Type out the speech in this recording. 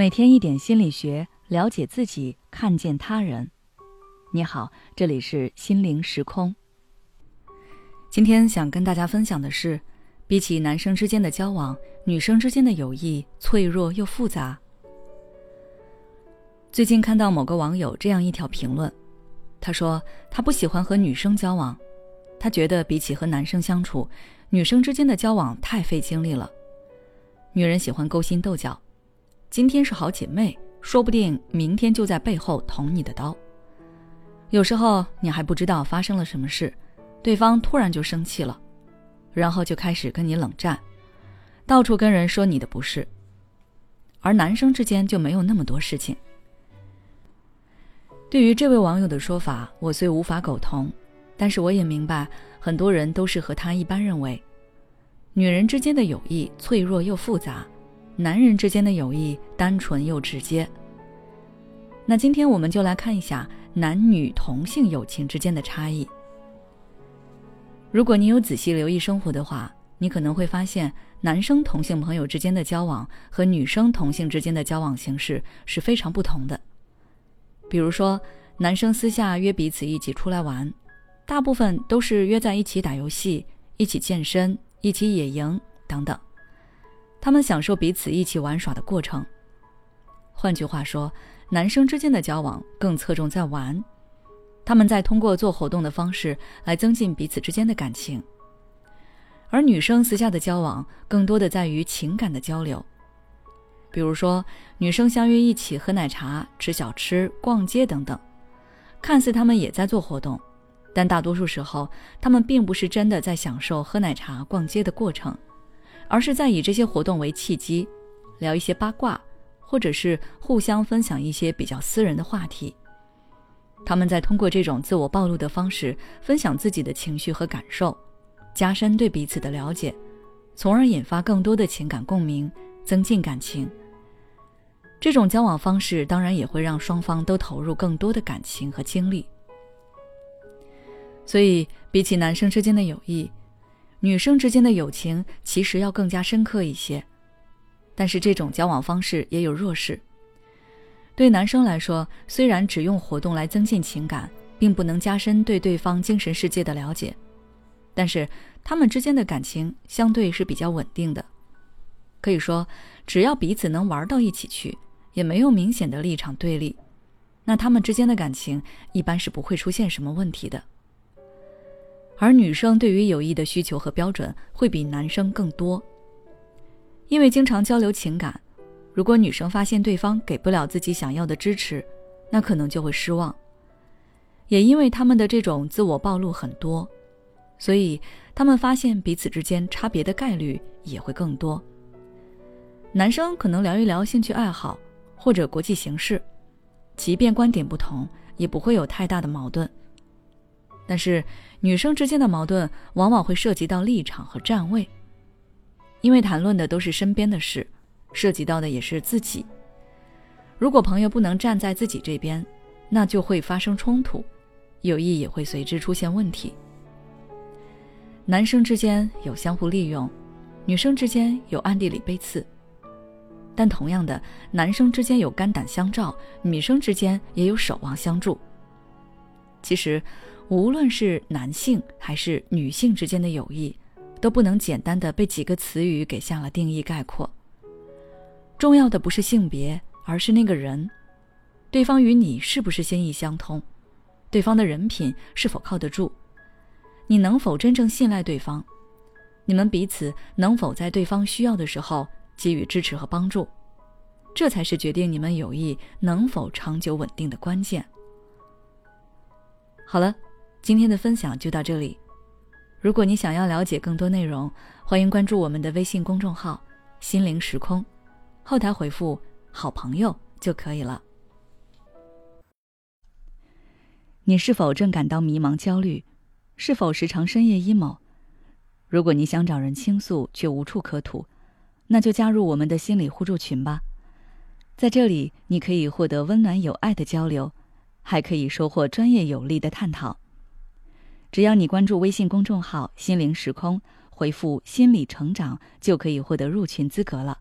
每天一点心理学，了解自己，看见他人。你好，这里是心灵时空。今天想跟大家分享的是，比起男生之间的交往，女生之间的友谊脆弱又复杂。最近看到某个网友这样一条评论，他说他不喜欢和女生交往，他觉得比起和男生相处，女生之间的交往太费精力了。女人喜欢勾心斗角。今天是好姐妹，说不定明天就在背后捅你的刀。有时候你还不知道发生了什么事，对方突然就生气了，然后就开始跟你冷战，到处跟人说你的不是。而男生之间就没有那么多事情。对于这位网友的说法，我虽无法苟同，但是我也明白很多人都是和他一般认为，女人之间的友谊脆弱又复杂。男人之间的友谊单纯又直接。那今天我们就来看一下男女同性友情之间的差异。如果你有仔细留意生活的话，你可能会发现，男生同性朋友之间的交往和女生同性之间的交往形式是非常不同的。比如说，男生私下约彼此一起出来玩，大部分都是约在一起打游戏、一起健身、一起野营等等。他们享受彼此一起玩耍的过程。换句话说，男生之间的交往更侧重在玩，他们在通过做活动的方式来增进彼此之间的感情。而女生私下的交往更多的在于情感的交流，比如说女生相约一起喝奶茶、吃小吃、逛街等等，看似他们也在做活动，但大多数时候他们并不是真的在享受喝奶茶、逛街的过程。而是在以这些活动为契机，聊一些八卦，或者是互相分享一些比较私人的话题。他们在通过这种自我暴露的方式，分享自己的情绪和感受，加深对彼此的了解，从而引发更多的情感共鸣，增进感情。这种交往方式当然也会让双方都投入更多的感情和精力。所以，比起男生之间的友谊。女生之间的友情其实要更加深刻一些，但是这种交往方式也有弱势。对男生来说，虽然只用活动来增进情感，并不能加深对对方精神世界的了解，但是他们之间的感情相对是比较稳定的。可以说，只要彼此能玩到一起去，也没有明显的立场对立，那他们之间的感情一般是不会出现什么问题的。而女生对于友谊的需求和标准会比男生更多，因为经常交流情感，如果女生发现对方给不了自己想要的支持，那可能就会失望。也因为他们的这种自我暴露很多，所以他们发现彼此之间差别的概率也会更多。男生可能聊一聊兴趣爱好或者国际形势，即便观点不同，也不会有太大的矛盾。但是，女生之间的矛盾往往会涉及到立场和站位，因为谈论的都是身边的事，涉及到的也是自己。如果朋友不能站在自己这边，那就会发生冲突，友谊也会随之出现问题。男生之间有相互利用，女生之间有暗地里背刺，但同样的，男生之间有肝胆相照，女生之间也有守望相助。其实。无论是男性还是女性之间的友谊，都不能简单的被几个词语给下了定义概括。重要的不是性别，而是那个人，对方与你是不是心意相通，对方的人品是否靠得住，你能否真正信赖对方，你们彼此能否在对方需要的时候给予支持和帮助，这才是决定你们友谊能否长久稳定的关键。好了。今天的分享就到这里。如果你想要了解更多内容，欢迎关注我们的微信公众号“心灵时空”，后台回复“好朋友”就可以了。你是否正感到迷茫、焦虑？是否时常深夜 emo？如果你想找人倾诉却无处可吐，那就加入我们的心理互助群吧。在这里，你可以获得温暖有爱的交流，还可以收获专业有力的探讨。只要你关注微信公众号“心灵时空”，回复“心理成长”，就可以获得入群资格了。